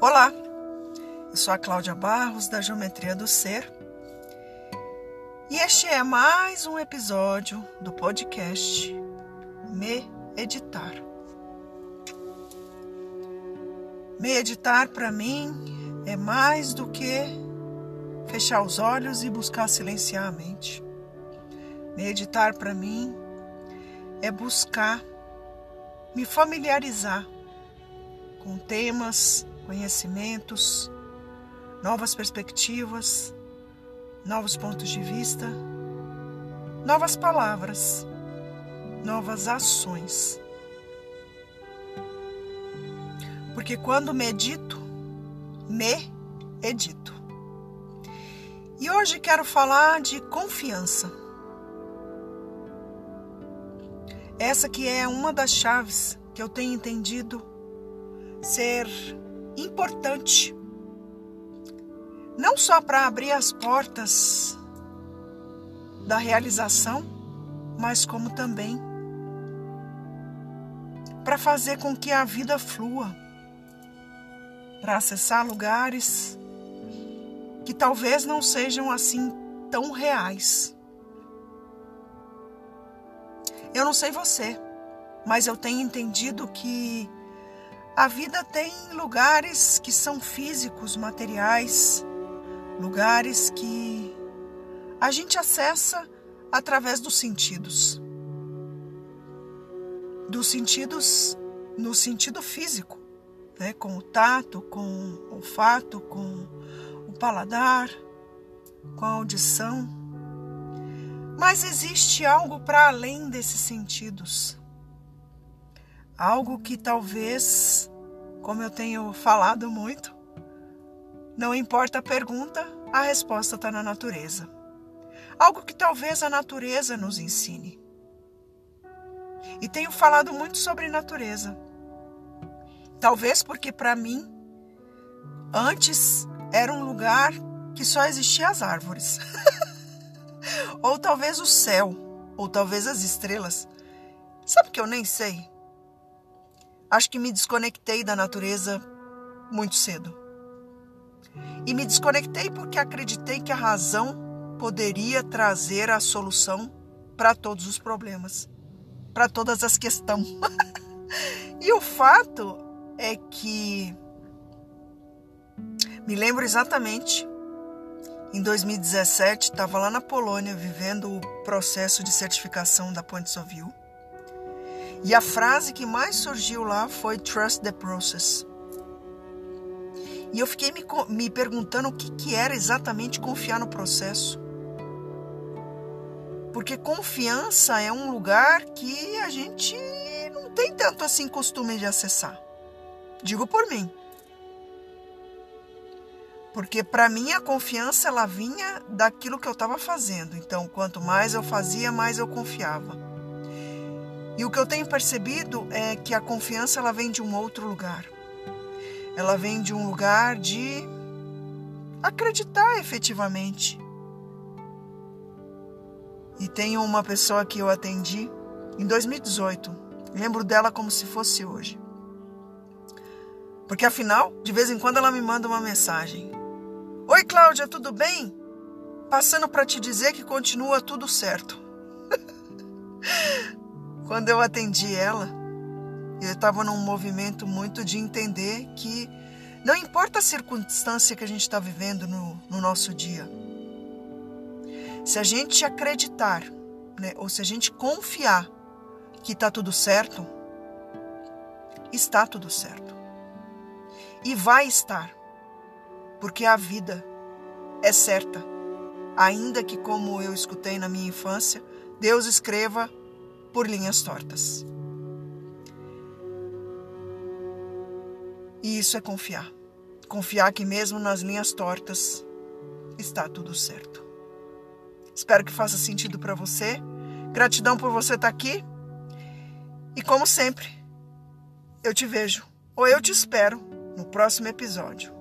Olá, eu sou a Cláudia Barros da Geometria do Ser e este é mais um episódio do podcast Me Editar. Me editar para mim é mais do que fechar os olhos e buscar silenciar a mente. Meditar para mim é buscar me familiarizar com temas conhecimentos, novas perspectivas, novos pontos de vista, novas palavras, novas ações. Porque quando medito, me edito. E hoje quero falar de confiança. Essa que é uma das chaves que eu tenho entendido ser importante. Não só para abrir as portas da realização, mas como também para fazer com que a vida flua, para acessar lugares que talvez não sejam assim tão reais. Eu não sei você, mas eu tenho entendido que a vida tem lugares que são físicos, materiais, lugares que a gente acessa através dos sentidos. Dos sentidos no sentido físico, né? com o tato, com o olfato, com o paladar, com a audição. Mas existe algo para além desses sentidos Algo que talvez, como eu tenho falado muito, não importa a pergunta, a resposta está na natureza. Algo que talvez a natureza nos ensine. E tenho falado muito sobre natureza. Talvez porque para mim, antes era um lugar que só existia as árvores. ou talvez o céu, ou talvez as estrelas. Sabe que eu nem sei? Acho que me desconectei da natureza muito cedo. E me desconectei porque acreditei que a razão poderia trazer a solução para todos os problemas, para todas as questões. e o fato é que me lembro exatamente. Em 2017, estava lá na Polônia vivendo o processo de certificação da Ponte Sovil. E a frase que mais surgiu lá foi Trust the Process. E eu fiquei me, me perguntando o que, que era exatamente confiar no processo. Porque confiança é um lugar que a gente não tem tanto assim costume de acessar. Digo por mim. Porque para mim a confiança ela vinha daquilo que eu estava fazendo. Então, quanto mais eu fazia, mais eu confiava. E o que eu tenho percebido é que a confiança ela vem de um outro lugar. Ela vem de um lugar de acreditar efetivamente. E tem uma pessoa que eu atendi em 2018. Lembro dela como se fosse hoje. Porque afinal, de vez em quando ela me manda uma mensagem. Oi, Cláudia, tudo bem? Passando para te dizer que continua tudo certo. Quando eu atendi ela, eu estava num movimento muito de entender que não importa a circunstância que a gente está vivendo no, no, nosso dia, se a gente acreditar, né, ou se a gente confiar que está tudo certo, está tudo certo. E vai estar, porque a vida é certa, ainda que, como eu escutei na minha infância, Deus escreva por linhas tortas. E isso é confiar. Confiar que mesmo nas linhas tortas está tudo certo. Espero que faça sentido para você. Gratidão por você estar tá aqui. E como sempre, eu te vejo ou eu te espero no próximo episódio.